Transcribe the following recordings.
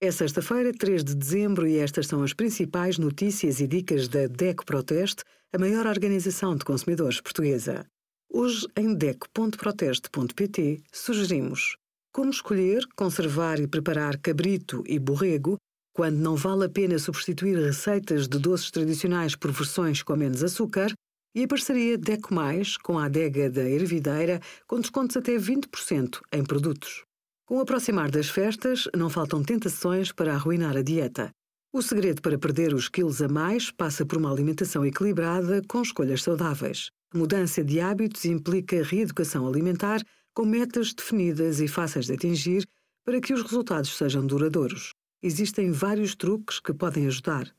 É sexta-feira, 3 de dezembro, e estas são as principais notícias e dicas da DECO Proteste, a maior organização de consumidores portuguesa. Hoje, em DECO.proteste.pt, sugerimos como escolher, conservar e preparar cabrito e borrego quando não vale a pena substituir receitas de doces tradicionais por versões com menos açúcar e a parceria DECO Mais com a adega da Ervideira com descontos até 20% em produtos. Com o aproximar das festas, não faltam tentações para arruinar a dieta. O segredo para perder os quilos a mais passa por uma alimentação equilibrada com escolhas saudáveis. A mudança de hábitos implica reeducação alimentar com metas definidas e fáceis de atingir para que os resultados sejam duradouros. Existem vários truques que podem ajudar.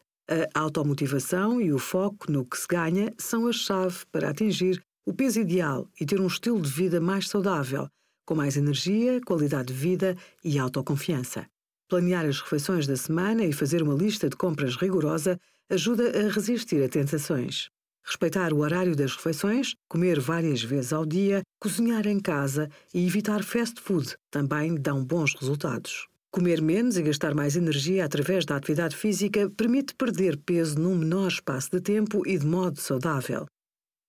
A automotivação e o foco no que se ganha são a chave para atingir o peso ideal e ter um estilo de vida mais saudável, com mais energia, qualidade de vida e autoconfiança. Planear as refeições da semana e fazer uma lista de compras rigorosa ajuda a resistir a tentações. Respeitar o horário das refeições, comer várias vezes ao dia, cozinhar em casa e evitar fast food também dão bons resultados. Comer menos e gastar mais energia através da atividade física permite perder peso num menor espaço de tempo e de modo saudável.